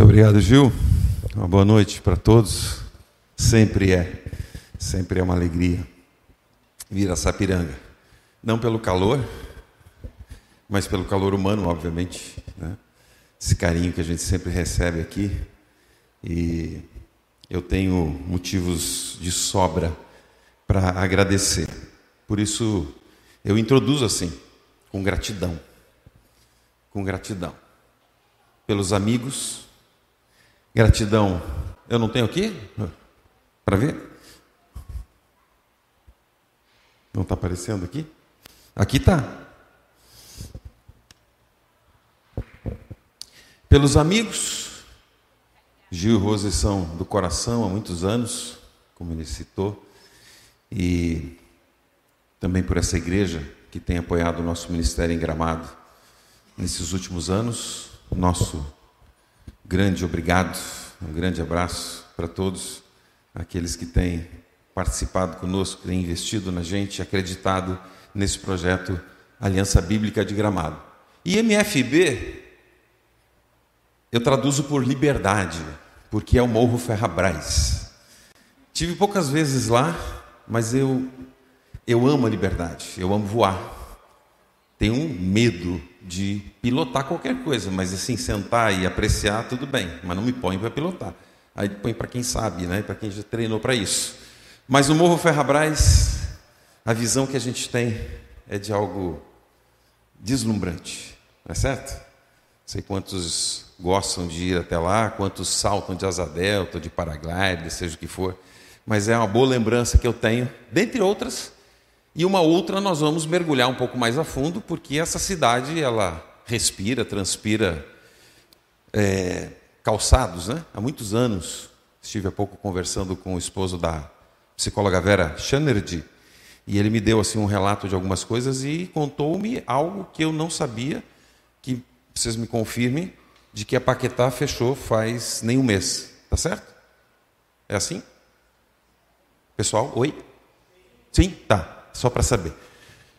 Muito obrigado, Gil. Uma boa noite para todos. Sempre é, sempre é uma alegria vir a Sapiranga. Não pelo calor, mas pelo calor humano, obviamente. Né? Esse carinho que a gente sempre recebe aqui. E eu tenho motivos de sobra para agradecer. Por isso, eu introduzo assim, com gratidão. Com gratidão. Pelos amigos, Gratidão. Eu não tenho aqui? Para ver? Não está aparecendo aqui? Aqui está. Pelos amigos, Gil e Rose são do coração há muitos anos, como ele citou, e também por essa igreja que tem apoiado o nosso ministério em Gramado nesses últimos anos, nosso grande obrigado, um grande abraço para todos aqueles que têm participado conosco, têm investido na gente, acreditado nesse projeto Aliança Bíblica de Gramado. E MFB eu traduzo por liberdade, porque é o Morro Ferrabras. Tive poucas vezes lá, mas eu eu amo a liberdade, eu amo voar. Tenho um medo de pilotar qualquer coisa, mas assim, sentar e apreciar, tudo bem, mas não me põe para pilotar. Aí põe para quem sabe, né? para quem já treinou para isso. Mas o Morro Ferrabras, a visão que a gente tem é de algo deslumbrante, não é certo? Não sei quantos gostam de ir até lá, quantos saltam de asa delta, de paraglider, seja o que for, mas é uma boa lembrança que eu tenho, dentre outras, e uma outra nós vamos mergulhar um pouco mais a fundo, porque essa cidade ela respira, transpira é, calçados, né? Há muitos anos estive há pouco conversando com o esposo da psicóloga Vera Schanerdy, e ele me deu assim um relato de algumas coisas e contou-me algo que eu não sabia, que vocês me confirmem, de que a Paquetá fechou faz nem um mês, tá certo? É assim? Pessoal, oi? Sim, tá só para saber.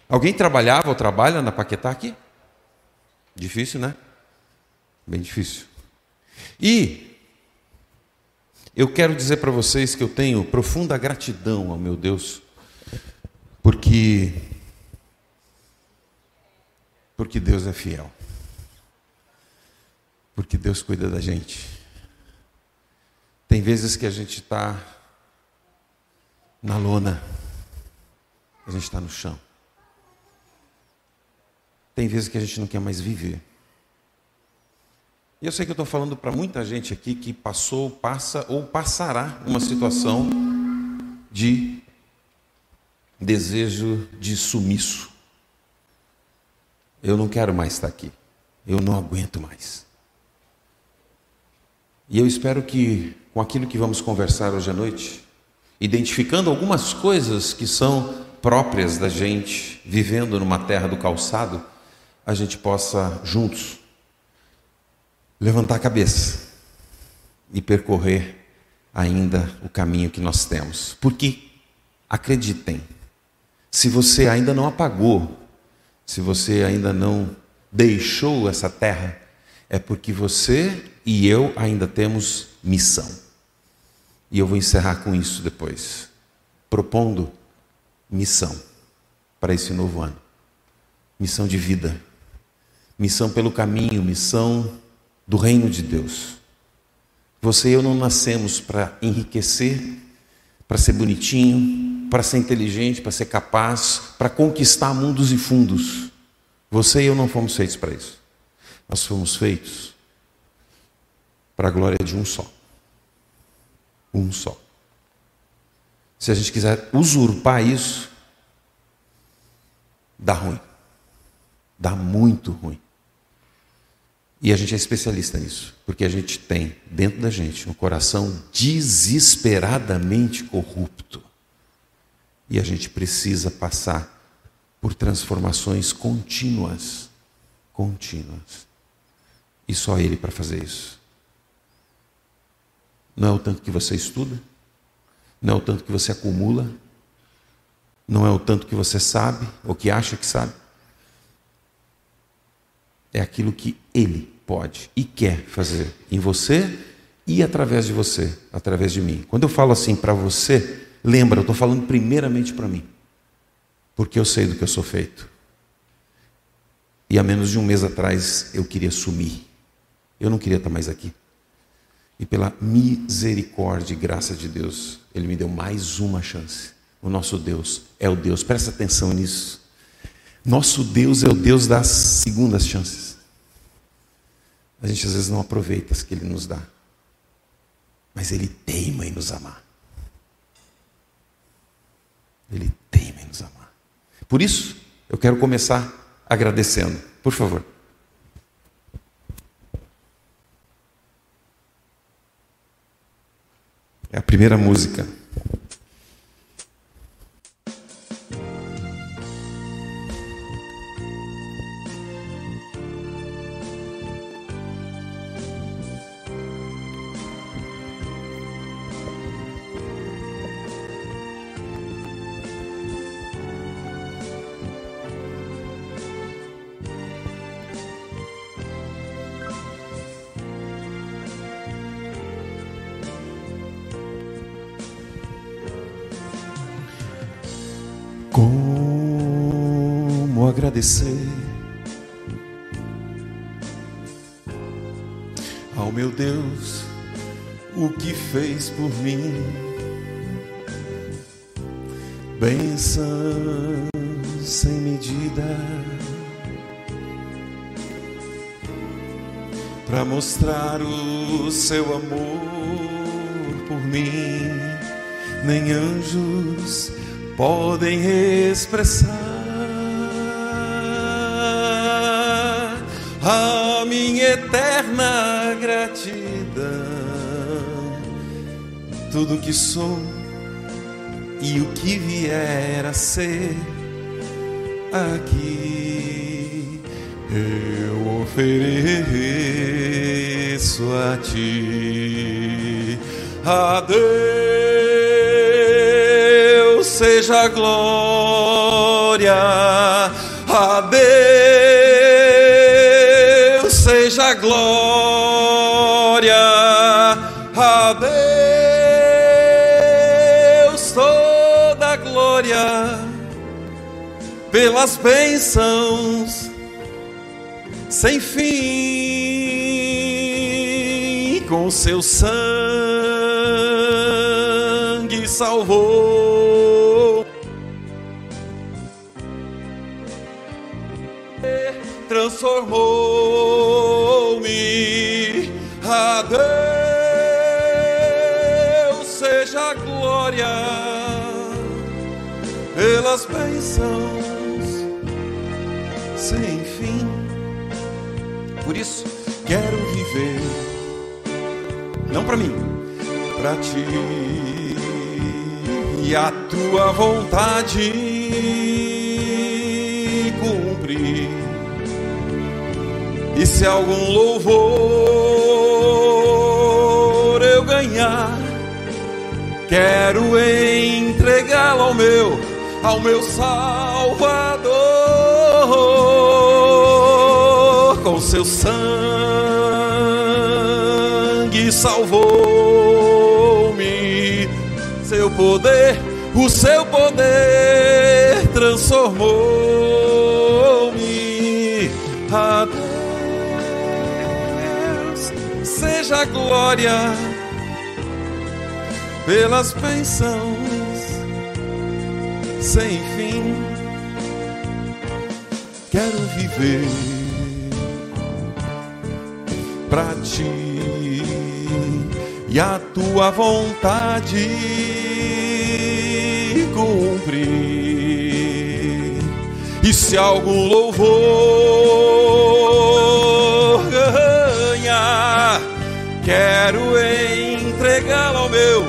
Alguém trabalhava ou trabalha na Paquetá aqui? Difícil, né? Bem difícil. E eu quero dizer para vocês que eu tenho profunda gratidão ao meu Deus, porque porque Deus é fiel. Porque Deus cuida da gente. Tem vezes que a gente está na lona a gente está no chão. Tem vezes que a gente não quer mais viver. E eu sei que eu estou falando para muita gente aqui que passou, passa ou passará uma situação de desejo de sumiço. Eu não quero mais estar aqui. Eu não aguento mais. E eu espero que, com aquilo que vamos conversar hoje à noite, identificando algumas coisas que são próprias da gente, vivendo numa terra do calçado, a gente possa juntos levantar a cabeça e percorrer ainda o caminho que nós temos. Porque, acreditem, se você ainda não apagou, se você ainda não deixou essa terra, é porque você e eu ainda temos missão. E eu vou encerrar com isso depois, propondo missão para esse novo ano. Missão de vida, missão pelo caminho, missão do reino de Deus. Você e eu não nascemos para enriquecer, para ser bonitinho, para ser inteligente, para ser capaz, para conquistar mundos e fundos. Você e eu não fomos feitos para isso. Nós fomos feitos para a glória de um só. Um só. Se a gente quiser usurpar isso, dá ruim. Dá muito ruim. E a gente é especialista nisso, porque a gente tem dentro da gente um coração desesperadamente corrupto. E a gente precisa passar por transformações contínuas. Contínuas. E só Ele para fazer isso. Não é o tanto que você estuda, não é o tanto que você acumula, não é o tanto que você sabe ou que acha que sabe. É aquilo que Ele pode e quer fazer em você e através de você, através de mim. Quando eu falo assim para você, lembra, eu estou falando primeiramente para mim, porque eu sei do que eu sou feito. E há menos de um mês atrás eu queria sumir, eu não queria estar mais aqui. E pela misericórdia e graça de Deus, Ele me deu mais uma chance. O nosso Deus é o Deus, presta atenção nisso. Nosso Deus é o Deus das segundas chances. A gente às vezes não aproveita as que Ele nos dá, mas Ele teima em nos amar. Ele teima em nos amar. Por isso, eu quero começar agradecendo. Por favor. É a primeira música. Ao meu Deus o que fez por mim? Bênçãos sem medida para mostrar o seu amor por mim, nem anjos podem expressar gratidão. Tudo que sou e o que vier a ser aqui eu ofereço a ti. A Deus seja a glória, a Deus seja a glória, pelas bênçãos sem fim, com seu sangue salvou. Transformou-me a Deus seja a glória pelas bênçãos sem fim. Por isso quero viver, não para mim, para ti e a tua vontade cumprir. E se algum louvor eu ganhar, quero entregá-lo ao meu, ao meu Salvador, com seu sangue salvou-me, seu poder, o seu poder transformou-me. A Deus seja a glória pelas bênçãos sem fim. Quero viver para ti e a tua vontade cumprir. E se algum louvor ganhar, quero entregá-lo ao meu,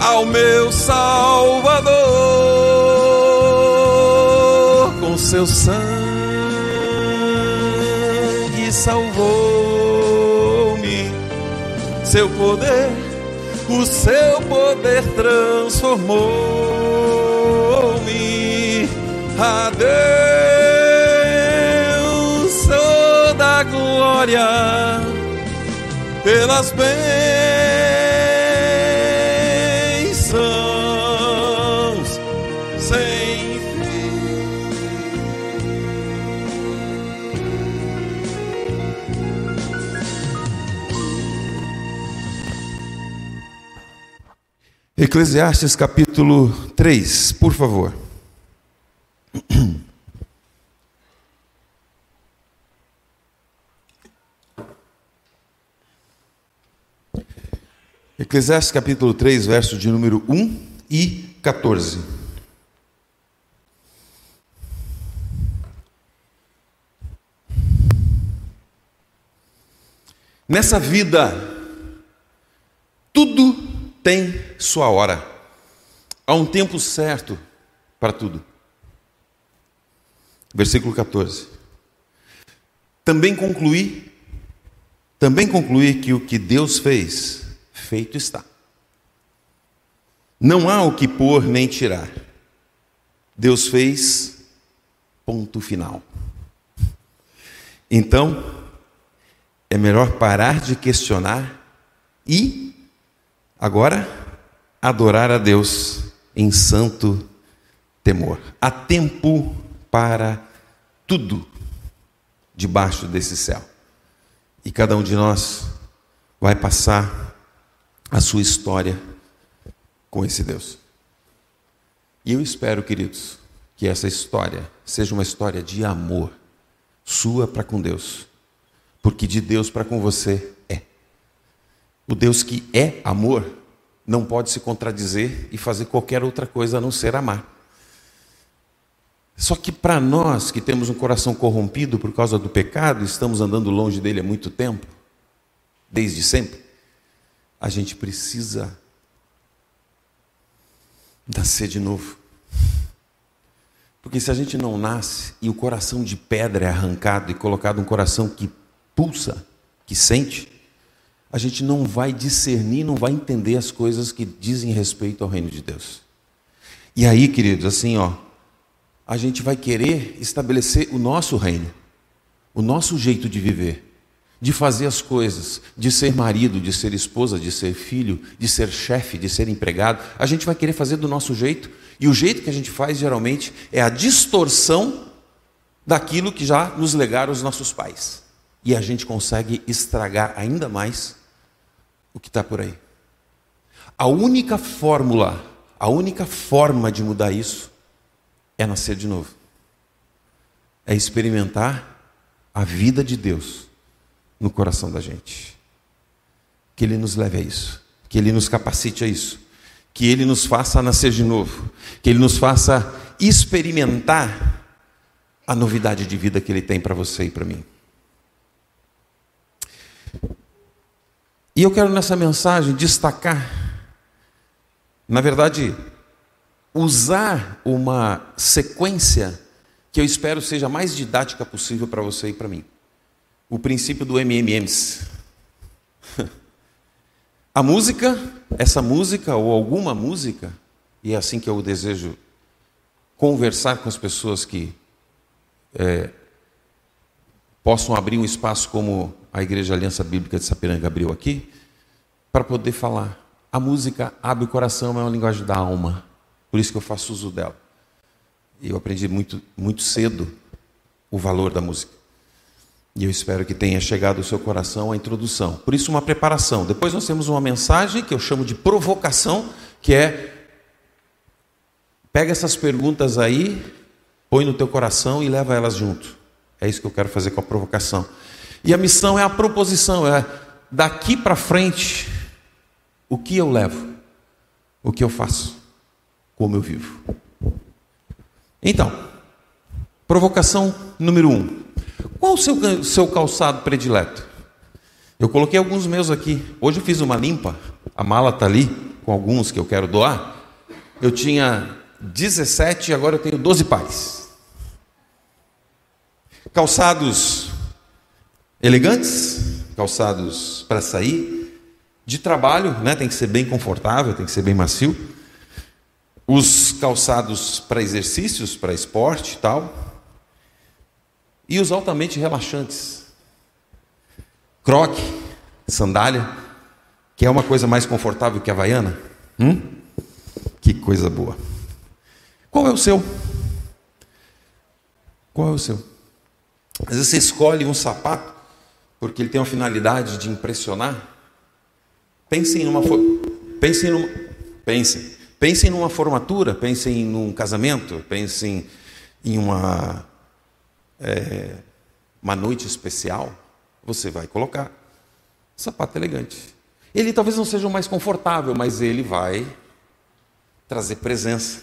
ao meu Salvador, seu sangue salvou-me, seu poder, o seu poder transformou-me. A Deus toda a glória, pelas bênçãos Eclesiastes capítulo 3, por favor. Eclesiastes capítulo 3, verso de número 1 e 14. Nessa vida, tudo tem sua hora. Há um tempo certo para tudo. Versículo 14. Também concluí, também concluí que o que Deus fez feito está. Não há o que pôr nem tirar. Deus fez, ponto final. Então, é melhor parar de questionar e, agora, adorar a Deus em santo temor. Há tempo para tudo debaixo desse céu. E cada um de nós vai passar a sua história com esse Deus. E eu espero, queridos, que essa história seja uma história de amor, sua para com Deus, porque de Deus para com você. O Deus que é amor não pode se contradizer e fazer qualquer outra coisa a não ser amar. Só que para nós que temos um coração corrompido por causa do pecado, estamos andando longe dele há muito tempo, desde sempre, a gente precisa nascer de novo. Porque se a gente não nasce e o coração de pedra é arrancado e colocado um coração que pulsa, que sente, a gente não vai discernir, não vai entender as coisas que dizem respeito ao reino de Deus. E aí, queridos, assim, ó, a gente vai querer estabelecer o nosso reino, o nosso jeito de viver de fazer as coisas, de ser marido, de ser esposa, de ser filho, de ser chefe, de ser empregado, a gente vai querer fazer do nosso jeito, e o jeito que a gente faz geralmente é a distorção daquilo que já nos legaram os nossos pais. E a gente consegue estragar ainda mais o que está por aí. A única fórmula, a única forma de mudar isso é nascer de novo. É experimentar a vida de Deus no coração da gente. Que Ele nos leve a isso, que Ele nos capacite a isso, que Ele nos faça nascer de novo, que Ele nos faça experimentar a novidade de vida que Ele tem para você e para mim. E eu quero nessa mensagem destacar, na verdade, usar uma sequência que eu espero seja a mais didática possível para você e para mim o princípio do MMMs. A música, essa música ou alguma música, e é assim que eu desejo conversar com as pessoas que é, possam abrir um espaço como a Igreja Aliança Bíblica de Sapiranga abriu aqui, para poder falar. A música abre o coração, é uma linguagem da alma. Por isso que eu faço uso dela. Eu aprendi muito, muito cedo o valor da música. E eu espero que tenha chegado ao seu coração a introdução. Por isso, uma preparação. Depois nós temos uma mensagem que eu chamo de provocação, que é pega essas perguntas aí, põe no teu coração e leva elas junto. É isso que eu quero fazer com a provocação. E a missão é a proposição, é daqui para frente, o que eu levo, o que eu faço, como eu vivo. Então, provocação número um. Qual o seu, seu calçado predileto? Eu coloquei alguns meus aqui. Hoje eu fiz uma limpa. A mala está ali com alguns que eu quero doar. Eu tinha 17 e agora eu tenho 12 pares. Calçados elegantes, calçados para sair, de trabalho, né? tem que ser bem confortável, tem que ser bem macio. Os calçados para exercícios, para esporte e tal, e os altamente relaxantes. croque, sandália, que é uma coisa mais confortável que a havaiana? Hum? Que coisa boa. Qual é o seu? Qual é o seu? Às vezes você escolhe um sapato porque ele tem uma finalidade de impressionar. Pensem numa. Pensem numa. Pensem. Pensem numa formatura, pensem num casamento, pensem em uma, é, uma noite especial. Você vai colocar sapato elegante. Ele talvez não seja o mais confortável, mas ele vai trazer presença.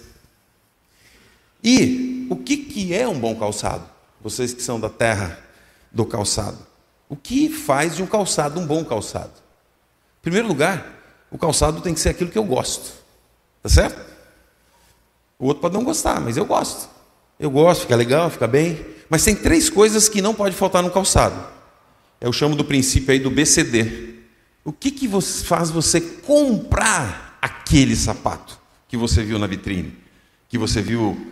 E o que, que é um bom calçado? Vocês que são da terra do calçado. O que faz de um calçado um bom calçado? Em primeiro lugar, o calçado tem que ser aquilo que eu gosto. Tá certo? O outro pode não gostar, mas eu gosto. Eu gosto, fica legal, fica bem. Mas tem três coisas que não pode faltar no calçado. Eu chamo do princípio aí do BCD. O que, que faz você comprar aquele sapato que você viu na vitrine, que você viu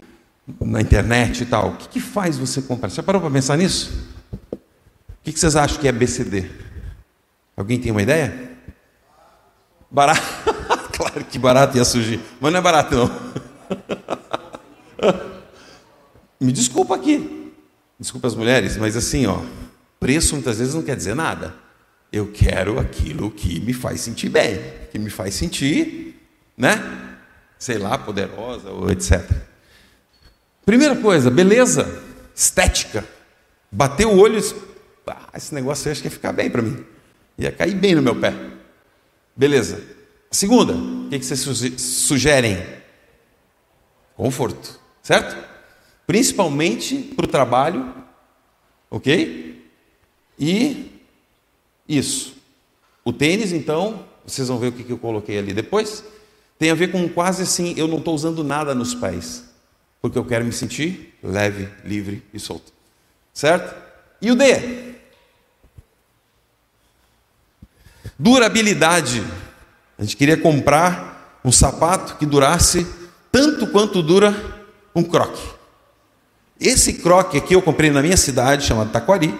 na internet e tal? O que, que faz você comprar? Você parou para pensar nisso? O que, vocês acham que é BCD? Alguém tem uma ideia? Barato. claro que barato ia surgir, mas não é barato não. Me desculpa aqui. Desculpa as mulheres, mas assim, ó, preço muitas vezes não quer dizer nada. Eu quero aquilo que me faz sentir bem, que me faz sentir, né? Sei lá, poderosa ou etc. Primeira coisa, beleza, estética. Bateu o olho, ah, esse negócio aí acho que ia ficar bem para mim. Ia cair bem no meu pé. Beleza. Segunda, o que vocês sugerem? Conforto, certo? Principalmente para o trabalho, ok? E isso. O tênis, então, vocês vão ver o que eu coloquei ali depois, tem a ver com quase assim: eu não estou usando nada nos pés, porque eu quero me sentir leve, livre e solto. Certo? E o D? Durabilidade. A gente queria comprar um sapato que durasse tanto quanto dura um croque. Esse croque aqui eu comprei na minha cidade, chamado Taquari,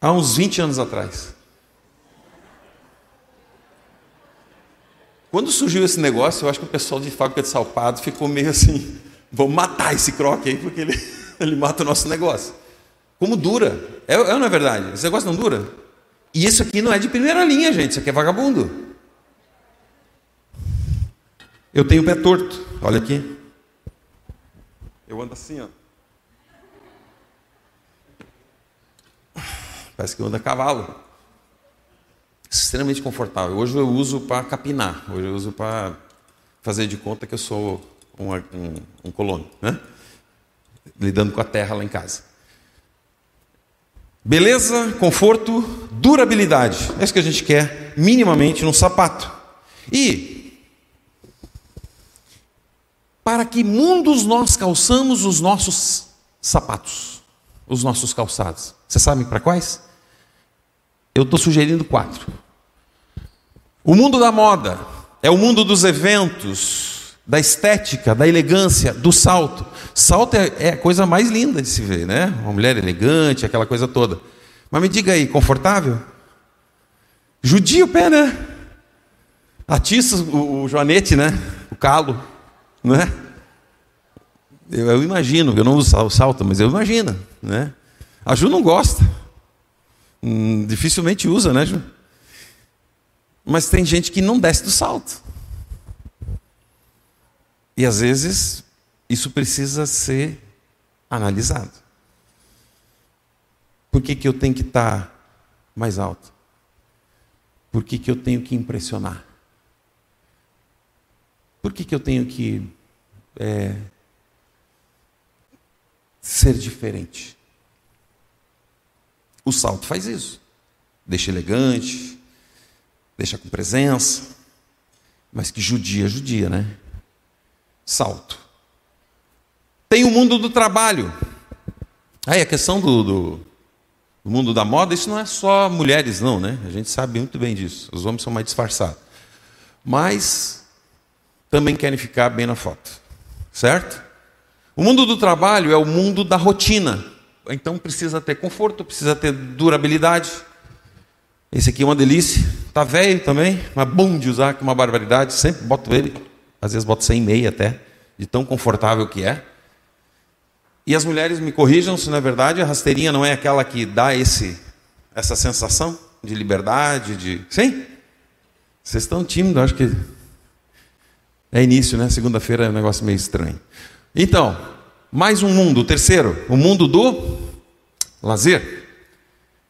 há uns 20 anos atrás. Quando surgiu esse negócio, eu acho que o pessoal de fábrica de salpado ficou meio assim: vamos matar esse croque aí, porque ele, ele mata o nosso negócio. Como dura? É, é ou não é verdade? Esse negócio não dura? E isso aqui não é de primeira linha, gente, isso aqui é vagabundo. Eu tenho o pé torto, olha aqui. Eu ando assim, ó. Parece que eu ando a cavalo. Extremamente confortável. Hoje eu uso para capinar, hoje eu uso para fazer de conta que eu sou um, um, um colono, né? Lidando com a terra lá em casa. Beleza, conforto, durabilidade. É isso que a gente quer minimamente num sapato. E para que mundos nós calçamos os nossos sapatos, os nossos calçados. Vocês sabem para quais? Eu estou sugerindo quatro. O mundo da moda é o mundo dos eventos, da estética, da elegância, do salto. Salto é, é a coisa mais linda de se ver, né? Uma mulher elegante, aquela coisa toda. Mas me diga aí, confortável? Judia o pé, né? Atiça o, o joanete, né? O calo. Não é? Eu, eu imagino, eu não uso salto, mas eu imagino. Né? A Ju não gosta. Hum, dificilmente usa, né, Ju? Mas tem gente que não desce do salto. E às vezes isso precisa ser analisado. Por que, que eu tenho que estar mais alto? Por que, que eu tenho que impressionar? Por que, que eu tenho que é, ser diferente? O salto faz isso. Deixa elegante, deixa com presença, mas que judia, judia, né? Salto. Tem o mundo do trabalho. Aí a questão do, do, do, mundo da moda, isso não é só mulheres, não, né? A gente sabe muito bem disso. Os homens são mais disfarçados. Mas também querem ficar bem na foto. Certo? O mundo do trabalho é o mundo da rotina. Então precisa ter conforto, precisa ter durabilidade. Esse aqui é uma delícia. Tá velho também, mas bom de usar, que uma barbaridade. Sempre boto ele. Às vezes boto sem meia até, de tão confortável que é. E as mulheres me corrijam se não é verdade, a rasteirinha não é aquela que dá esse essa sensação de liberdade, de. Sim? Vocês estão tímidos, acho que. É início, né? Segunda-feira é um negócio meio estranho. Então, mais um mundo, o terceiro, o mundo do lazer,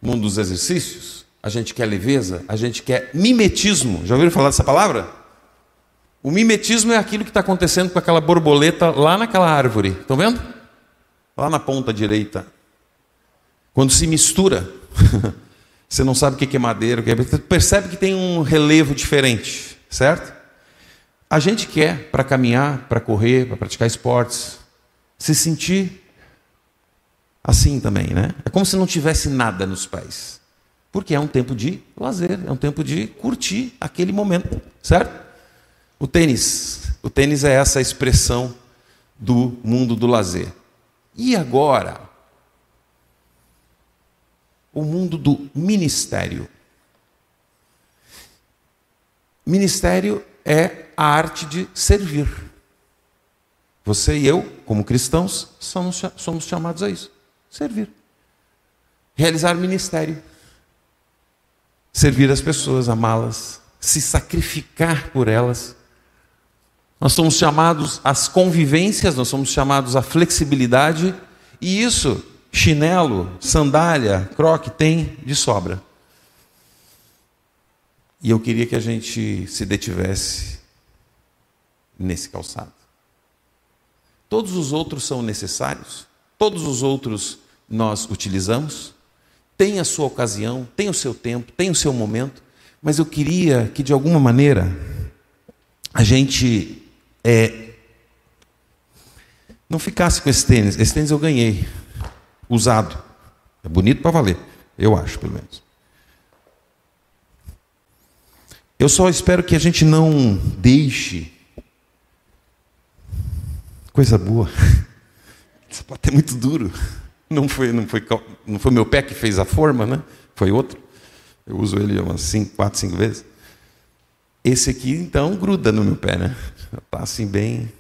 mundo dos exercícios. A gente quer leveza, a gente quer mimetismo. Já ouviram falar dessa palavra? O mimetismo é aquilo que está acontecendo com aquela borboleta lá naquela árvore. Estão vendo? Lá na ponta direita. Quando se mistura Você não sabe o que é madeira, o que é... Percebe que tem um relevo diferente, certo? A gente quer, para caminhar, para correr, para praticar esportes, se sentir assim também, né? É como se não tivesse nada nos pés. Porque é um tempo de lazer, é um tempo de curtir aquele momento, certo? O tênis. O tênis é essa expressão do mundo do lazer. E agora? o mundo do ministério. Ministério é a arte de servir. Você e eu, como cristãos, somos, somos chamados a isso: servir. Realizar ministério. Servir as pessoas, amá-las, se sacrificar por elas. Nós somos chamados às convivências, nós somos chamados à flexibilidade, e isso chinelo, sandália, croque tem de sobra. E eu queria que a gente se detivesse nesse calçado. Todos os outros são necessários, todos os outros nós utilizamos, tem a sua ocasião, tem o seu tempo, tem o seu momento, mas eu queria que de alguma maneira a gente é, não ficasse com esse tênis. Esse tênis eu ganhei usado. É bonito para valer, eu acho, pelo menos. Eu só espero que a gente não deixe coisa boa. Isso pode ter muito duro. Não foi, não foi, não foi meu pé que fez a forma, né? Foi outro. Eu uso ele umas cinco, quatro, cinco vezes. Esse aqui, então, gruda no meu pé, né? Está assim bem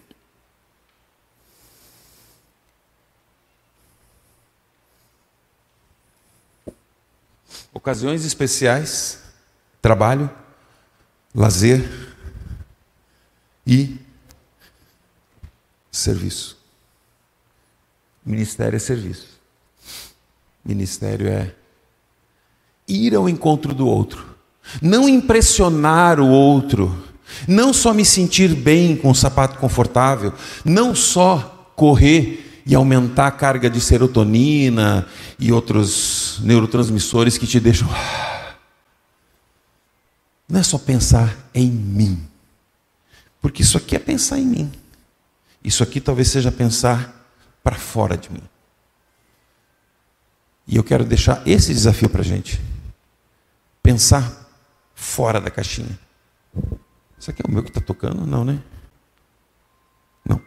Ocasiões especiais, trabalho, lazer e serviço. Ministério é serviço. Ministério é ir ao encontro do outro, não impressionar o outro, não só me sentir bem com o sapato confortável, não só correr e aumentar a carga de serotonina e outros neurotransmissores que te deixam. Não é só pensar em mim, porque isso aqui é pensar em mim. Isso aqui talvez seja pensar para fora de mim. E eu quero deixar esse desafio para a gente. Pensar fora da caixinha. Isso aqui é o meu que está tocando? Não, né? Não.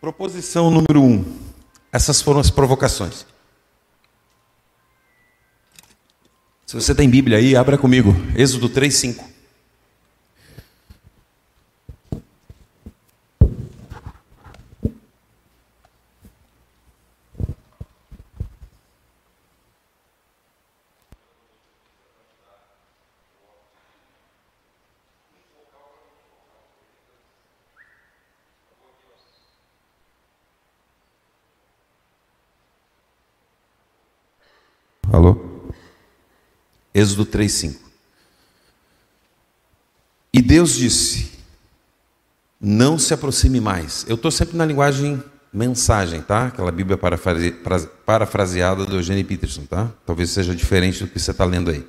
Proposição número um. Essas foram as provocações. Se você tem Bíblia aí, abra comigo. Êxodo 3, 5. Alô? Êxodo 3:5. E Deus disse: Não se aproxime mais. Eu estou sempre na linguagem mensagem, tá? Aquela Bíblia parafrase, parafraseada do Eugênio Peterson, tá? Talvez seja diferente do que você está lendo aí.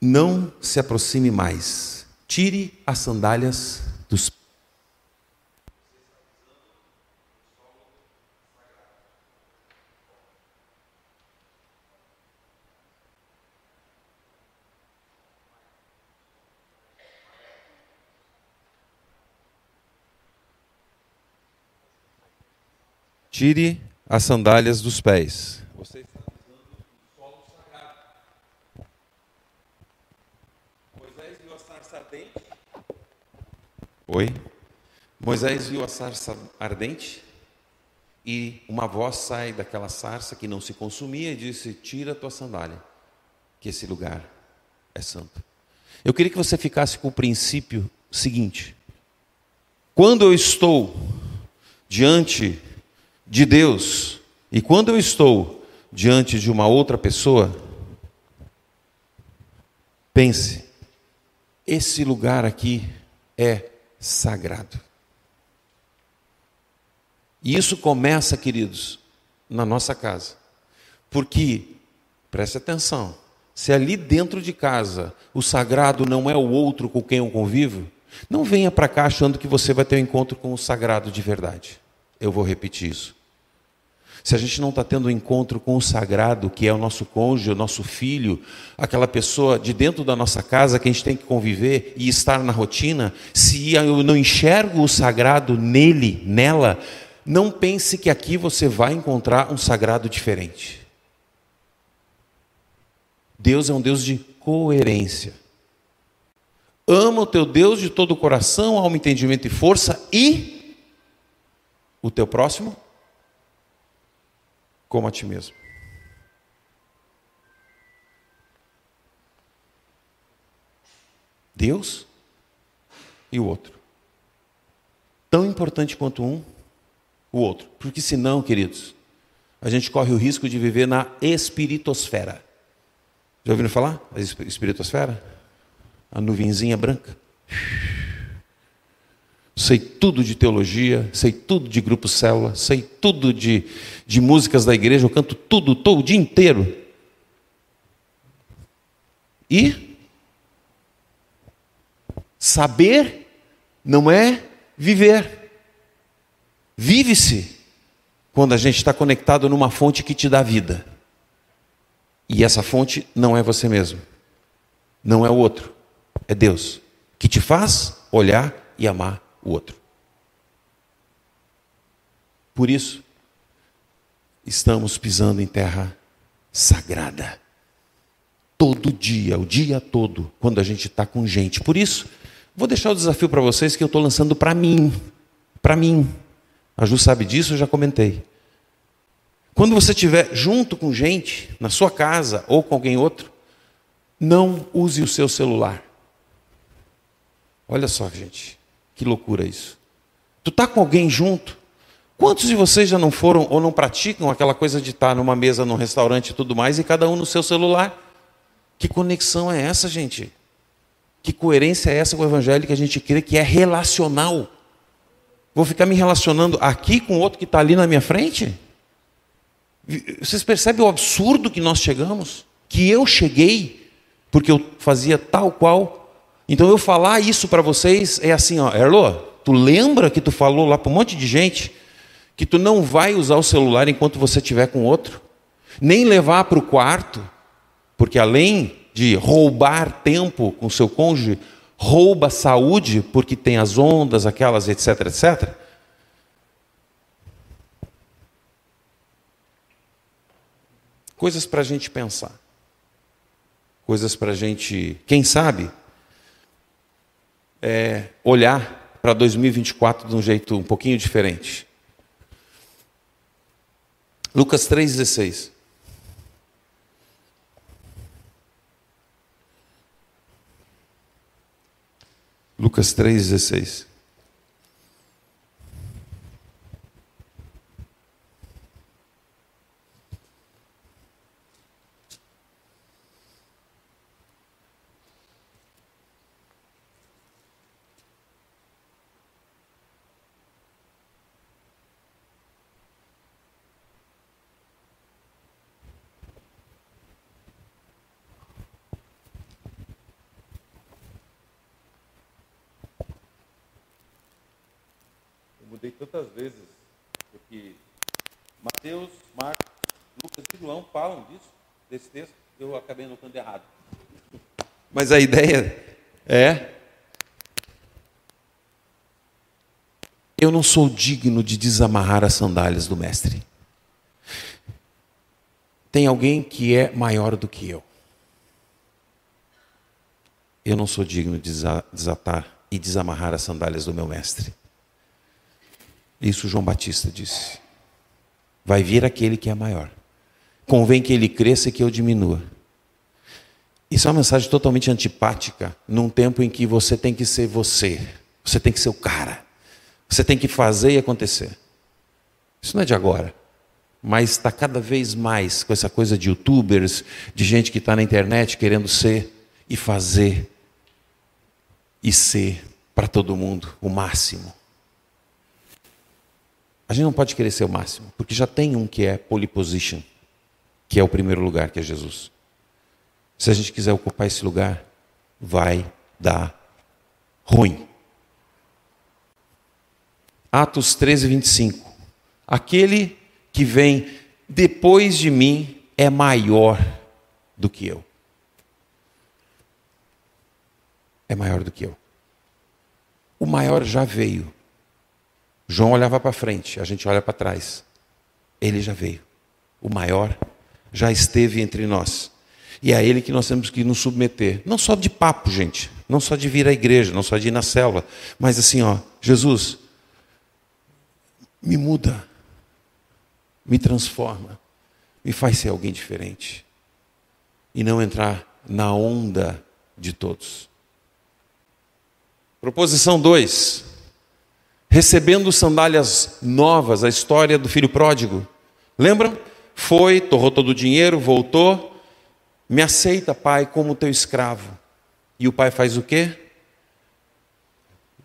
Não se aproxime mais. Tire as sandálias dos Tire as sandálias dos pés. Você está pisando no solo sagrado. Moisés viu a sarça ardente. Oi? Moisés viu a sarça ardente e uma voz sai daquela sarça que não se consumia e disse: Tira a tua sandália, que esse lugar é santo. Eu queria que você ficasse com o princípio seguinte: quando eu estou diante de Deus e quando eu estou diante de uma outra pessoa, pense, esse lugar aqui é sagrado. E isso começa, queridos, na nossa casa. Porque, preste atenção, se ali dentro de casa o sagrado não é o outro com quem eu convivo, não venha para cá achando que você vai ter um encontro com o sagrado de verdade. Eu vou repetir isso. Se a gente não está tendo um encontro com o sagrado, que é o nosso cônjuge, o nosso filho, aquela pessoa de dentro da nossa casa que a gente tem que conviver e estar na rotina, se eu não enxergo o sagrado nele, nela, não pense que aqui você vai encontrar um sagrado diferente. Deus é um Deus de coerência. Ama o teu Deus de todo o coração, alma, entendimento e força e o teu próximo como a ti mesmo. Deus e o outro. Tão importante quanto um, o outro. Porque senão, queridos, a gente corre o risco de viver na espiritosfera. Já ouviram falar? A espiritosfera? A nuvenzinha branca. Sei tudo de teologia, sei tudo de grupo célula, sei tudo de, de músicas da igreja, eu canto tudo, todo o dia inteiro. E saber não é viver. Vive-se quando a gente está conectado numa fonte que te dá vida. E essa fonte não é você mesmo, não é o outro, é Deus, que te faz olhar e amar o outro. Por isso, estamos pisando em terra sagrada. Todo dia, o dia todo, quando a gente está com gente. Por isso, vou deixar o desafio para vocês que eu estou lançando para mim. Para mim. A Ju sabe disso, eu já comentei. Quando você estiver junto com gente, na sua casa ou com alguém outro, não use o seu celular. Olha só, gente, que loucura isso. Tu está com alguém junto? Quantos de vocês já não foram ou não praticam aquela coisa de estar numa mesa, num restaurante e tudo mais, e cada um no seu celular? Que conexão é essa, gente? Que coerência é essa com o evangelho que a gente crê que é relacional? Vou ficar me relacionando aqui com outro que está ali na minha frente? Vocês percebem o absurdo que nós chegamos? Que eu cheguei porque eu fazia tal qual. Então eu falar isso para vocês é assim, ó, Erlo, tu lembra que tu falou lá para um monte de gente que tu não vai usar o celular enquanto você estiver com outro, nem levar para o quarto, porque além de roubar tempo com seu cônjuge, rouba saúde porque tem as ondas, aquelas, etc, etc. Coisas para a gente pensar. Coisas para a gente, quem sabe, é, olhar para 2024 de um jeito um pouquinho diferente. Lucas 3,16. Lucas 3,16. Mudei tantas vezes, porque Mateus, Marcos, Lucas e João falam disso, desse texto, eu acabei anotando errado. Mas a ideia é. Eu não sou digno de desamarrar as sandálias do Mestre. Tem alguém que é maior do que eu. Eu não sou digno de desatar e desamarrar as sandálias do meu Mestre. Isso João Batista disse. Vai vir aquele que é maior. Convém que ele cresça e que eu diminua. Isso é uma mensagem totalmente antipática num tempo em que você tem que ser você. Você tem que ser o cara. Você tem que fazer e acontecer. Isso não é de agora. Mas está cada vez mais com essa coisa de youtubers, de gente que está na internet querendo ser e fazer e ser para todo mundo o máximo. A gente não pode querer ser o máximo, porque já tem um que é pole position, que é o primeiro lugar, que é Jesus. Se a gente quiser ocupar esse lugar, vai dar ruim. Atos 13, 25. Aquele que vem depois de mim é maior do que eu. É maior do que eu. O maior já veio. João olhava para frente, a gente olha para trás. Ele já veio. O maior já esteve entre nós. E é a ele que nós temos que nos submeter. Não só de papo, gente. Não só de vir à igreja, não só de ir na célula. Mas assim, ó, Jesus, me muda, me transforma, me faz ser alguém diferente e não entrar na onda de todos. Proposição 2. Recebendo sandálias novas, a história do filho pródigo. Lembram? Foi, torrou todo o dinheiro, voltou. Me aceita, pai, como teu escravo. E o pai faz o quê?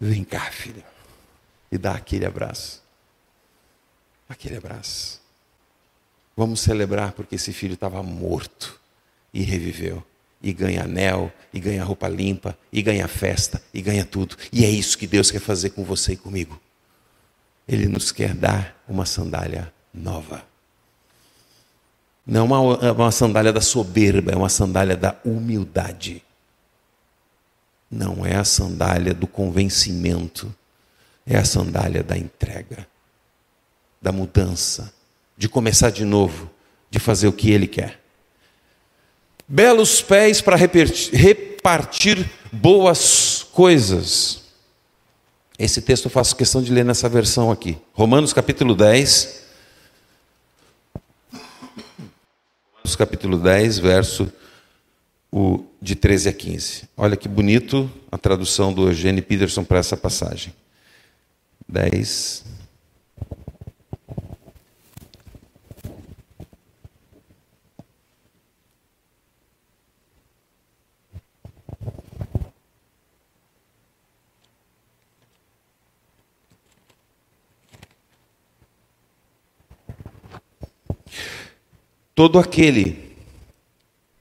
Vem cá, filho. E dá aquele abraço aquele abraço. Vamos celebrar porque esse filho estava morto e reviveu. E ganha anel, e ganha roupa limpa, e ganha festa, e ganha tudo. E é isso que Deus quer fazer com você e comigo. Ele nos quer dar uma sandália nova. Não uma, uma sandália da soberba, é uma sandália da humildade. Não é a sandália do convencimento, é a sandália da entrega da mudança, de começar de novo, de fazer o que Ele quer. Belos pés para repartir boas coisas. Esse texto eu faço questão de ler nessa versão aqui. Romanos capítulo 10. Romanos capítulo 10, verso o, de 13 a 15. Olha que bonito a tradução do Eugênio Peterson para essa passagem. 10, Todo aquele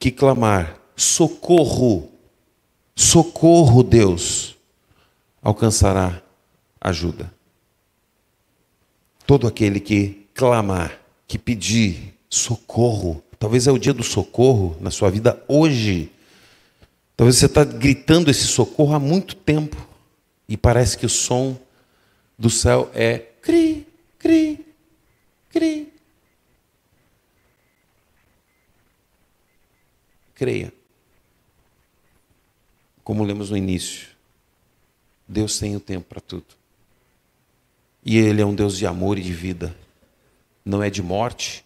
que clamar socorro, socorro, Deus, alcançará ajuda. Todo aquele que clamar, que pedir socorro, talvez é o dia do socorro na sua vida hoje. Talvez você está gritando esse socorro há muito tempo e parece que o som do céu é cri, cri, cri. Creia. Como lemos no início, Deus tem o tempo para tudo. E Ele é um Deus de amor e de vida, não é de morte,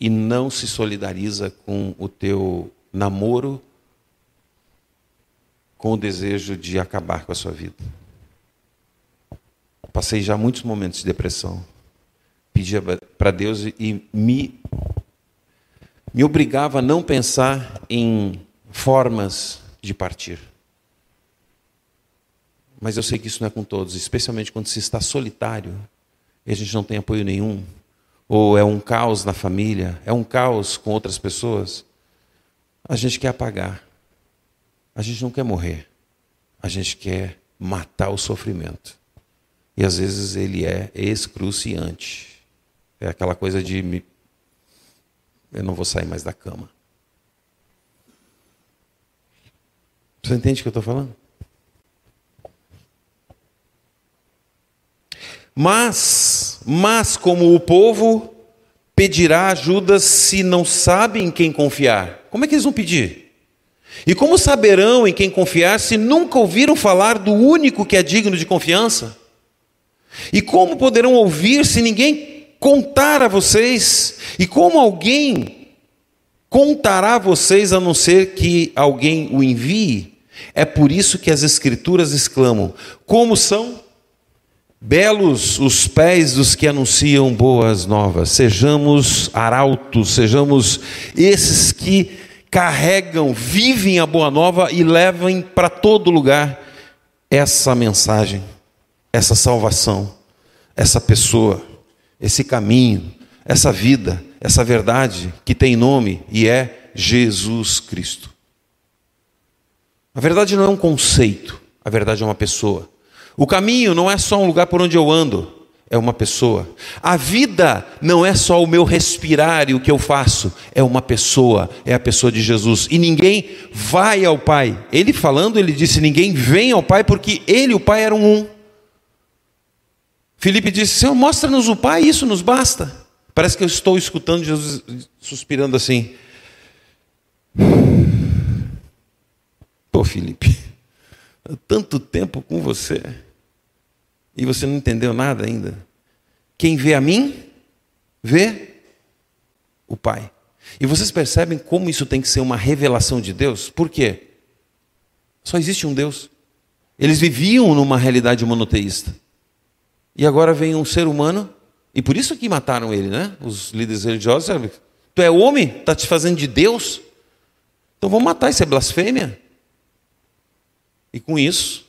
e não se solidariza com o teu namoro, com o desejo de acabar com a sua vida. Passei já muitos momentos de depressão. Pedia para Deus e me me obrigava a não pensar em formas de partir. Mas eu sei que isso não é com todos, especialmente quando se está solitário e a gente não tem apoio nenhum, ou é um caos na família, é um caos com outras pessoas. A gente quer apagar. A gente não quer morrer. A gente quer matar o sofrimento. E às vezes ele é excruciante. É aquela coisa de eu não vou sair mais da cama. Você entende o que eu estou falando? Mas, mas como o povo pedirá ajuda se não sabe em quem confiar? Como é que eles vão pedir? E como saberão em quem confiar se nunca ouviram falar do único que é digno de confiança? E como poderão ouvir se ninguém contar a vocês? E como alguém contará a vocês a não ser que alguém o envie? É por isso que as Escrituras exclamam: Como são Belos os pés dos que anunciam boas novas. Sejamos arautos, sejamos esses que carregam, vivem a boa nova e levam para todo lugar essa mensagem, essa salvação, essa pessoa, esse caminho, essa vida, essa verdade que tem nome e é Jesus Cristo. A verdade não é um conceito, a verdade é uma pessoa. O caminho não é só um lugar por onde eu ando, é uma pessoa. A vida não é só o meu respirar e o que eu faço, é uma pessoa, é a pessoa de Jesus. E ninguém vai ao Pai. Ele falando, ele disse: ninguém vem ao Pai porque ele e o Pai eram um. Felipe disse: Senhor, mostra-nos o Pai, isso nos basta. Parece que eu estou escutando Jesus suspirando assim. Pô, Felipe, tanto tempo com você e você não entendeu nada ainda. Quem vê a mim, vê o Pai. E vocês percebem como isso tem que ser uma revelação de Deus? Por quê? Só existe um Deus. Eles viviam numa realidade monoteísta. E agora vem um ser humano, e por isso que mataram ele, né? Os líderes religiosos, tu é homem, está te fazendo de Deus? Então vamos matar, isso é blasfêmia. E com isso,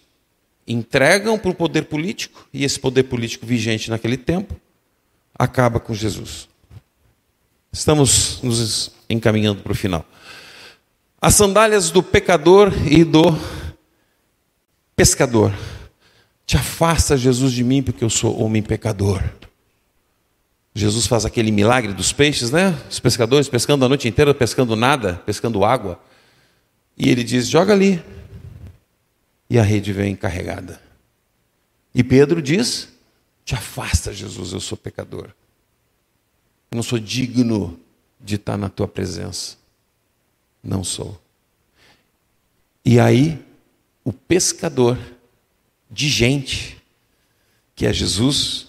entregam para o poder político, e esse poder político vigente naquele tempo acaba com Jesus. Estamos nos encaminhando para o final. As sandálias do pecador e do pescador. Te afasta, Jesus, de mim, porque eu sou homem pecador. Jesus faz aquele milagre dos peixes, né? Os pescadores pescando a noite inteira, pescando nada, pescando água. E ele diz: joga ali, e a rede vem carregada. E Pedro diz: Te afasta, Jesus, eu sou pecador. Eu não sou digno de estar na tua presença. Não sou. E aí, o pescador de gente, que é Jesus,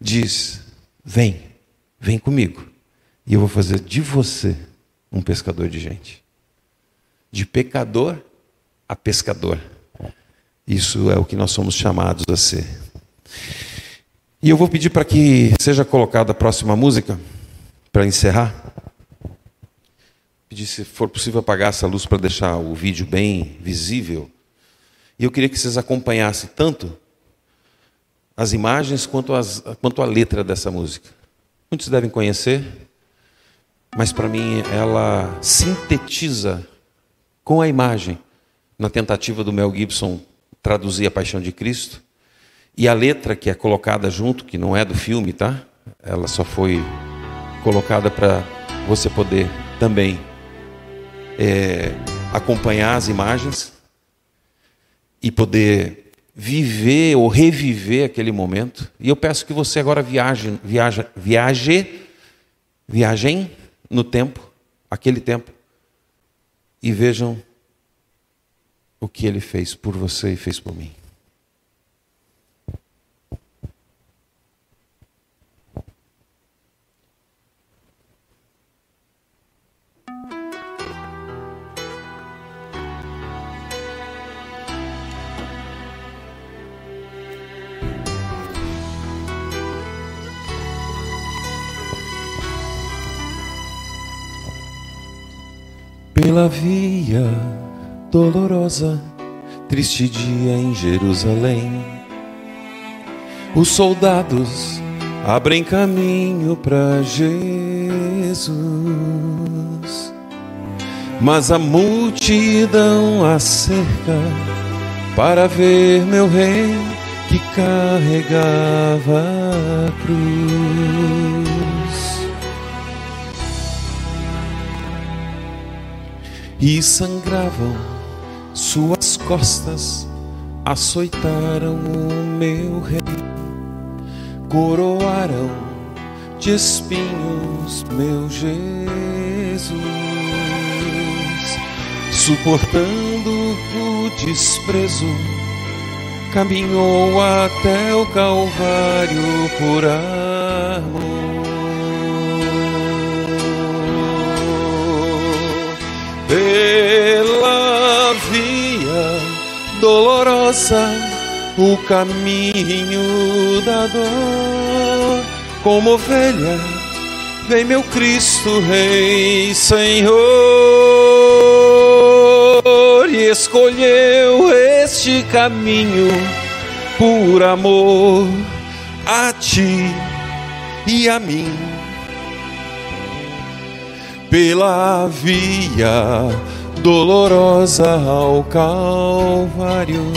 diz: Vem, vem comigo, e eu vou fazer de você um pescador de gente. De pecador a pescador. Isso é o que nós somos chamados a ser. E eu vou pedir para que seja colocada a próxima música, para encerrar. Pedir, se for possível, apagar essa luz para deixar o vídeo bem visível. E eu queria que vocês acompanhassem tanto as imagens quanto, as, quanto a letra dessa música. Muitos devem conhecer, mas para mim ela sintetiza com a imagem na tentativa do Mel Gibson traduzir a Paixão de Cristo. E a letra que é colocada junto, que não é do filme, tá? Ela só foi colocada para você poder também é, acompanhar as imagens e poder viver ou reviver aquele momento. E eu peço que você agora viaje, viaje, viaje, viajem no tempo, aquele tempo, e vejam o que ele fez por você e fez por mim. Pela via dolorosa, triste dia em Jerusalém. Os soldados abrem caminho para Jesus, mas a multidão acerca para ver meu rei que carregava a cruz. E sangravam. Suas costas açoitaram o meu rei, coroarão de espinhos meu Jesus, suportando o desprezo, caminhou até o Calvário por amor. Dolorosa, o caminho da dor, como ovelha, vem meu Cristo Rei, Senhor, e escolheu este caminho por amor a ti e a mim. Pela via dolorosa ao Calvário.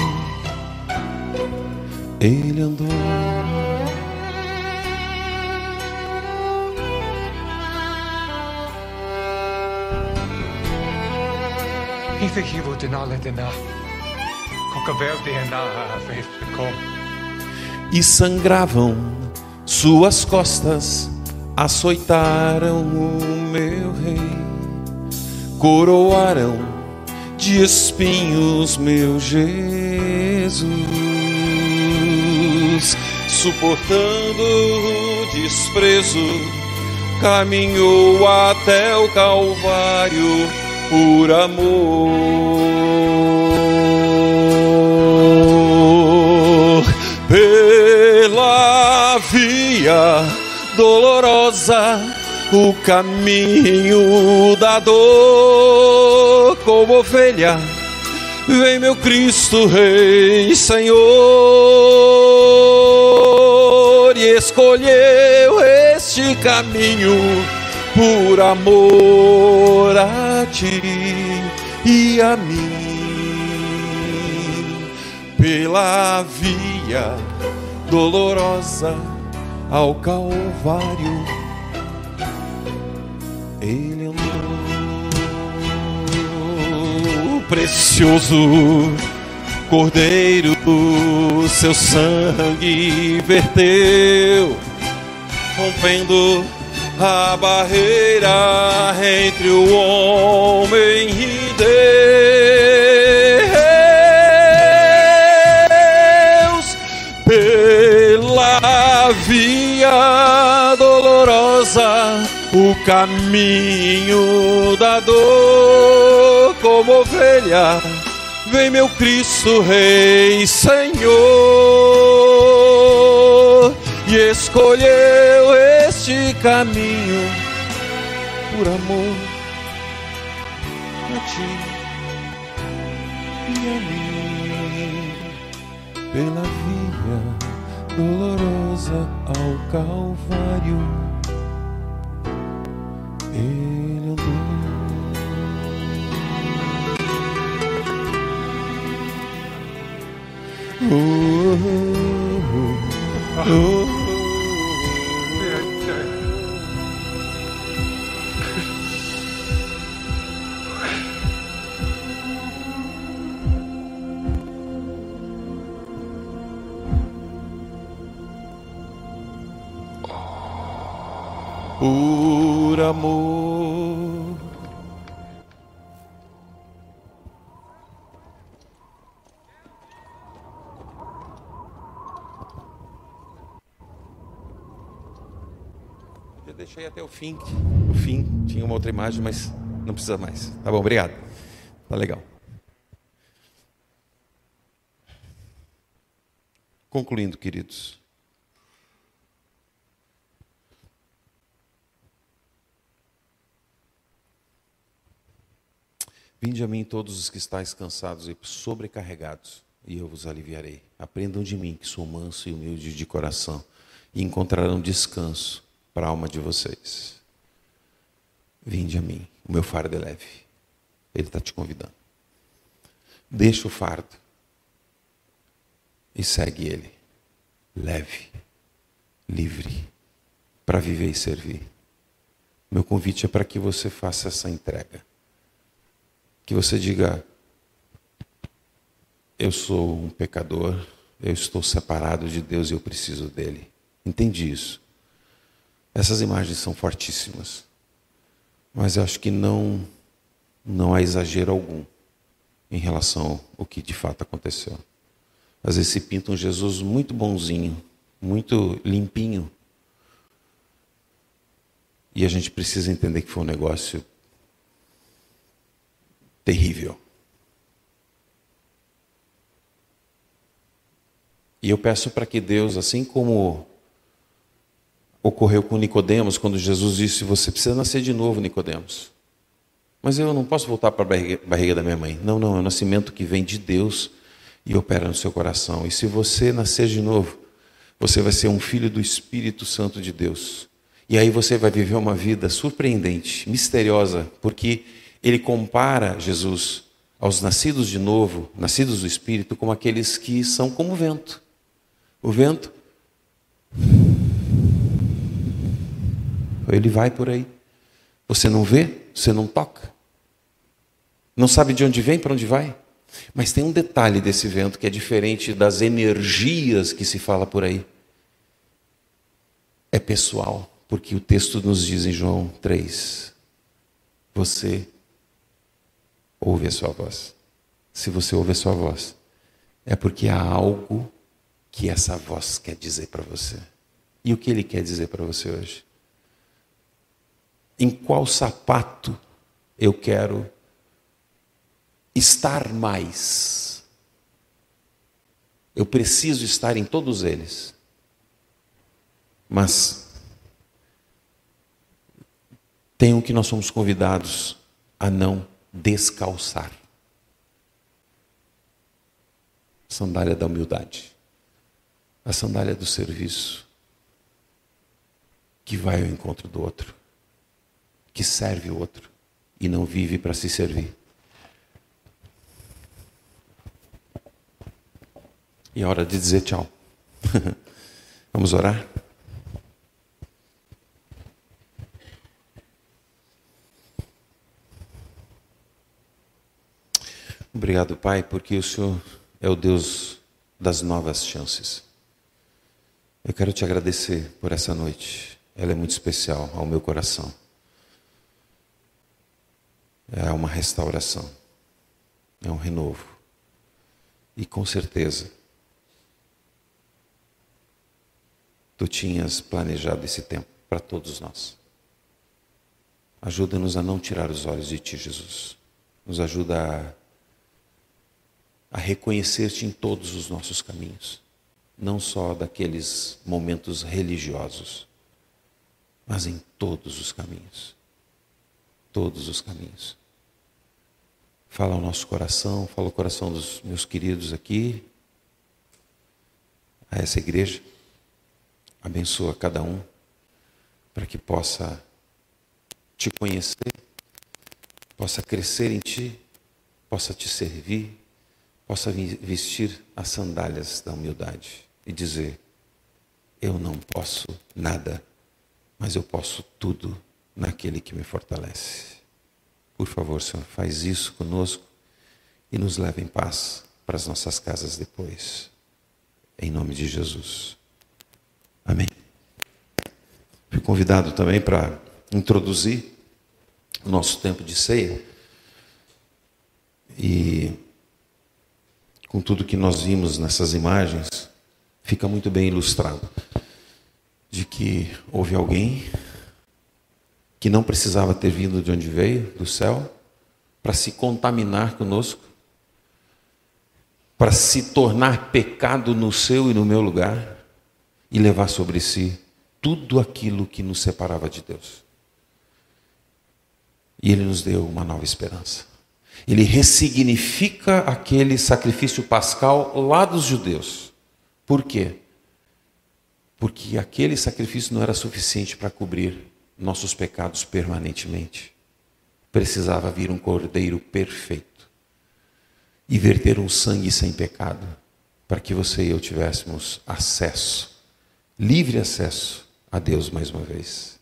Ele andou. Hither denala dena. Cocavel dena com. E sangravam suas costas açoitaram o meu rei, coroaram de espinhos meu Jesus, suportando o desprezo, caminhou até o Calvário por amor, pela via dolorosa o caminho da dor, como ovelha, vem meu Cristo Rei, Senhor, e escolheu este caminho por amor a ti e a mim, pela via dolorosa ao Calvário, ele andou. Precioso Cordeiro, seu sangue verteu, rompendo a barreira entre o homem e Deus. Pela via dolorosa, o caminho da dor, como ovelha, vem meu Cristo Rei, Senhor, e escolheu este caminho por amor a ti e a mim, pela via dolorosa ao Calvário. Ele Por amor. Eu deixei até o fim. O fim tinha uma outra imagem, mas não precisa mais. Tá bom, obrigado. Tá legal. Concluindo, queridos. Vinde a mim todos os que estáis cansados e sobrecarregados, e eu vos aliviarei. Aprendam de mim, que sou manso e humilde de coração, e encontrarão descanso para a alma de vocês. Vinde a mim, o meu fardo é leve. Ele está te convidando. Deixa o fardo e segue ele, leve, livre, para viver e servir. Meu convite é para que você faça essa entrega. Que você diga: Eu sou um pecador, eu estou separado de Deus e eu preciso dele. Entendi isso. Essas imagens são fortíssimas. Mas eu acho que não, não há exagero algum em relação ao que de fato aconteceu. Às vezes se pinta um Jesus muito bonzinho, muito limpinho. E a gente precisa entender que foi um negócio terrível. E eu peço para que Deus, assim como ocorreu com Nicodemos, quando Jesus disse: Você precisa nascer de novo, Nicodemos. Mas eu não posso voltar para a barriga, barriga da minha mãe. Não, não, é um nascimento que vem de Deus e opera no seu coração. E se você nascer de novo, você vai ser um filho do Espírito Santo de Deus. E aí você vai viver uma vida surpreendente, misteriosa, porque ele compara Jesus aos nascidos de novo, nascidos do Espírito, como aqueles que são como o vento. O vento, ele vai por aí. Você não vê, você não toca. Não sabe de onde vem, para onde vai. Mas tem um detalhe desse vento que é diferente das energias que se fala por aí. É pessoal, porque o texto nos diz em João 3: Você ouve a sua voz. Se você ouve a sua voz, é porque há algo que essa voz quer dizer para você. E o que ele quer dizer para você hoje? Em qual sapato eu quero estar mais? Eu preciso estar em todos eles. Mas tem um que nós somos convidados a não descalçar. Sandália da humildade a sandália do serviço, que vai ao encontro do outro, que serve o outro e não vive para se servir. E é hora de dizer tchau. Vamos orar? Obrigado, Pai, porque o Senhor é o Deus das novas chances. Eu quero te agradecer por essa noite. Ela é muito especial ao meu coração. É uma restauração. É um renovo. E com certeza, tu tinhas planejado esse tempo para todos nós. Ajuda-nos a não tirar os olhos de ti, Jesus. Nos ajuda a, a reconhecer-te em todos os nossos caminhos não só daqueles momentos religiosos, mas em todos os caminhos. Todos os caminhos. Fala ao nosso coração, fala ao coração dos meus queridos aqui, a essa igreja. Abençoa cada um para que possa te conhecer, possa crescer em ti, possa te servir, possa vestir as sandálias da humildade e dizer: Eu não posso nada, mas eu posso tudo naquele que me fortalece. Por favor, Senhor, faz isso conosco e nos leve em paz para as nossas casas depois. Em nome de Jesus. Amém. Fui convidado também para introduzir o nosso tempo de ceia. E com tudo que nós vimos nessas imagens, fica muito bem ilustrado de que houve alguém que não precisava ter vindo de onde veio, do céu, para se contaminar conosco, para se tornar pecado no seu e no meu lugar e levar sobre si tudo aquilo que nos separava de Deus. E Ele nos deu uma nova esperança. Ele ressignifica aquele sacrifício pascal lá dos judeus por quê? Porque aquele sacrifício não era suficiente para cobrir nossos pecados permanentemente. Precisava vir um cordeiro perfeito e verter um sangue sem pecado, para que você e eu tivéssemos acesso, livre acesso a Deus mais uma vez.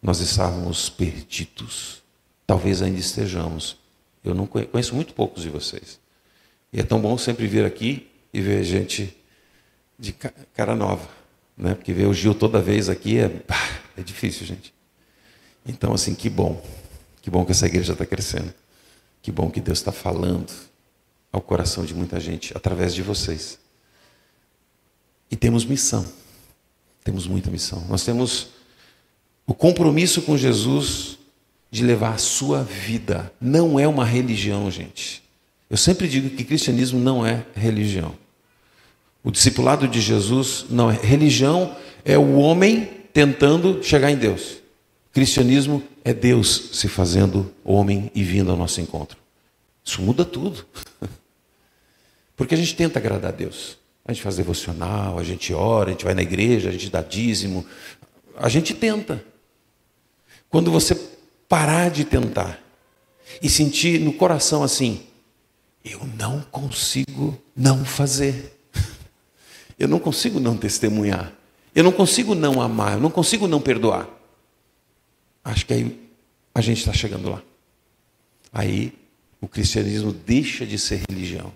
Nós estávamos perdidos, talvez ainda estejamos. Eu não conheço muito poucos de vocês. E é tão bom sempre vir aqui e ver gente de cara nova, né? Porque ver o Gil toda vez aqui é, é difícil, gente. Então, assim, que bom. Que bom que essa igreja está crescendo. Que bom que Deus está falando ao coração de muita gente através de vocês. E temos missão. Temos muita missão. Nós temos o compromisso com Jesus de levar a sua vida. Não é uma religião, gente. Eu sempre digo que cristianismo não é religião. O discipulado de Jesus não é religião, é o homem tentando chegar em Deus. Cristianismo é Deus se fazendo homem e vindo ao nosso encontro. Isso muda tudo. Porque a gente tenta agradar a Deus. A gente faz devocional, a gente ora, a gente vai na igreja, a gente dá dízimo. A gente tenta. Quando você parar de tentar e sentir no coração assim, eu não consigo não fazer. Eu não consigo não testemunhar. Eu não consigo não amar. Eu não consigo não perdoar. Acho que aí a gente está chegando lá. Aí o cristianismo deixa de ser religião,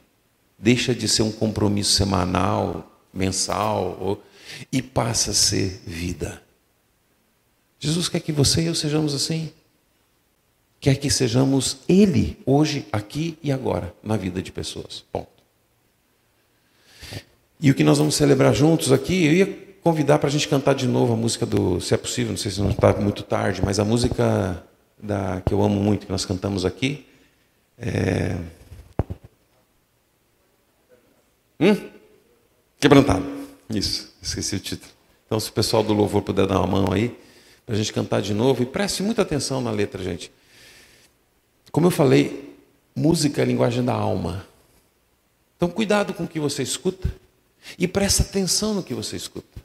deixa de ser um compromisso semanal, mensal, e passa a ser vida. Jesus quer que você e eu sejamos assim. Quer que sejamos Ele, hoje, aqui e agora, na vida de pessoas. Ponto. E o que nós vamos celebrar juntos aqui, eu ia convidar para a gente cantar de novo a música do, se é possível, não sei se não está muito tarde, mas a música da, que eu amo muito, que nós cantamos aqui. É... Hum? Quebrantado. Isso, esqueci o título. Então, se o pessoal do louvor puder dar uma mão aí, para a gente cantar de novo, e preste muita atenção na letra, gente. Como eu falei, música é a linguagem da alma. Então, cuidado com o que você escuta e presta atenção no que você escuta.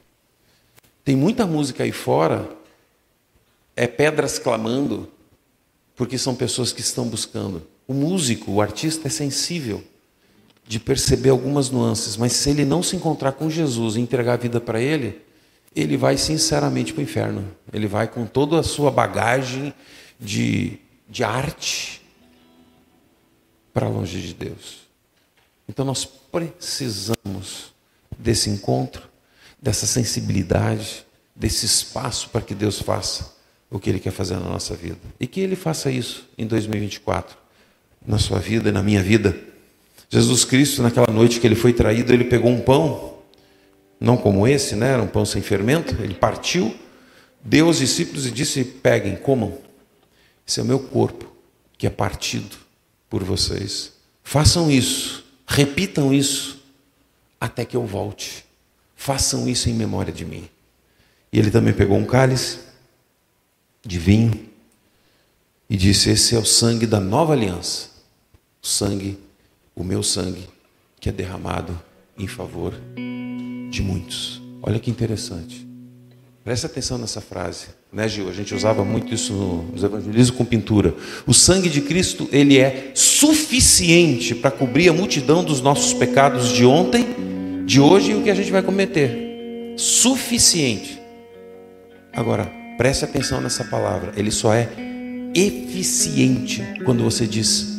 Tem muita música aí fora, é pedras clamando, porque são pessoas que estão buscando. O músico, o artista é sensível de perceber algumas nuances, mas se ele não se encontrar com Jesus e entregar a vida para ele, ele vai sinceramente para o inferno. Ele vai com toda a sua bagagem de, de arte para longe de Deus. Então nós precisamos desse encontro, dessa sensibilidade, desse espaço para que Deus faça o que Ele quer fazer na nossa vida. E que Ele faça isso em 2024, na sua vida e na minha vida. Jesus Cristo, naquela noite que ele foi traído, ele pegou um pão, não como esse, né? Era um pão sem fermento, ele partiu, deu aos discípulos e disse: Peguem, comam. Esse é o meu corpo, que é partido por vocês. Façam isso, repitam isso até que eu volte. Façam isso em memória de mim. E ele também pegou um cálice de vinho e disse: Esse é o sangue da nova aliança. O sangue, o meu sangue, que é derramado em favor de muitos. Olha que interessante. Presta atenção nessa frase, né, Gil? A gente usava muito isso nos evangelismos com pintura. O sangue de Cristo, ele é suficiente para cobrir a multidão dos nossos pecados de ontem de hoje e o que a gente vai cometer. Suficiente. Agora, preste atenção nessa palavra. Ele só é eficiente quando você diz: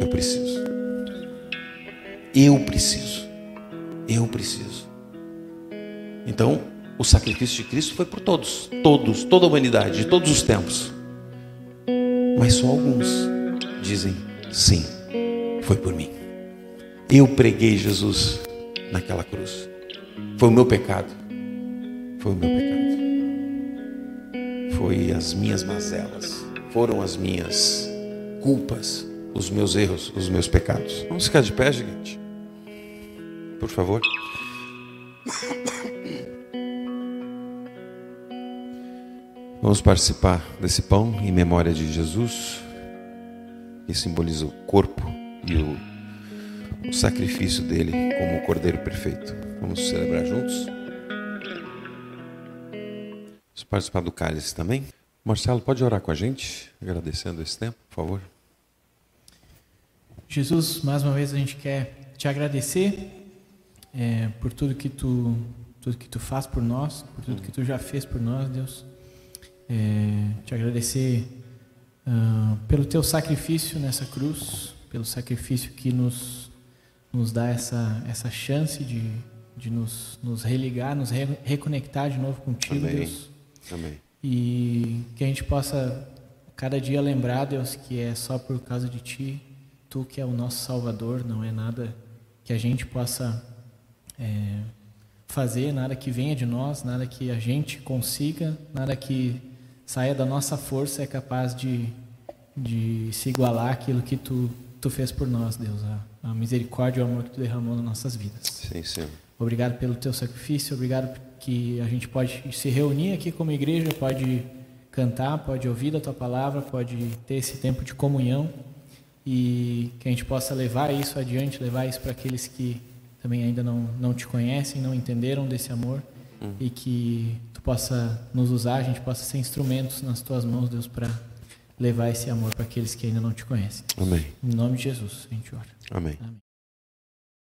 Eu preciso. Eu preciso. Eu preciso. Então, o sacrifício de Cristo foi por todos, todos, toda a humanidade, de todos os tempos. Mas só alguns dizem: Sim, foi por mim. Eu preguei Jesus naquela cruz. Foi o meu pecado. Foi o meu pecado. Foi as minhas mazelas. Foram as minhas culpas, os meus erros, os meus pecados. Vamos ficar de pé, gente? Por favor. Vamos participar desse pão em memória de Jesus, que simboliza o corpo e o o sacrifício dele como o Cordeiro perfeito. Vamos celebrar juntos? Vamos participar do cálice também? Marcelo, pode orar com a gente, agradecendo esse tempo, por favor? Jesus, mais uma vez a gente quer te agradecer é, por tudo que tu tudo que tu faz por nós, por tudo que tu já fez por nós, Deus. É, te agradecer uh, pelo teu sacrifício nessa cruz, pelo sacrifício que nos nos dá essa, essa chance de, de nos, nos religar, nos re, reconectar de novo contigo, Amém. Deus. Amém. E que a gente possa cada dia lembrar, Deus, que é só por causa de Ti, Tu que é o nosso Salvador, não é nada que a gente possa é, fazer, nada que venha de nós, nada que a gente consiga, nada que saia da nossa força é capaz de, de se igualar àquilo que Tu, tu fez por nós, Deus, a, a misericórdia e o amor que Tu derramou nas nossas vidas. Sim, Senhor. Obrigado pelo teu sacrifício, obrigado que a gente pode se reunir aqui como igreja, pode cantar, pode ouvir da tua palavra, pode ter esse tempo de comunhão e que a gente possa levar isso adiante, levar isso para aqueles que também ainda não, não te conhecem, não entenderam desse amor e que tu possa nos usar, a gente possa ser instrumentos nas tuas mãos, Deus, para levar esse amor para aqueles que ainda não te conhecem. Amém. Em nome de Jesus, a gente ora. Amém. Amém.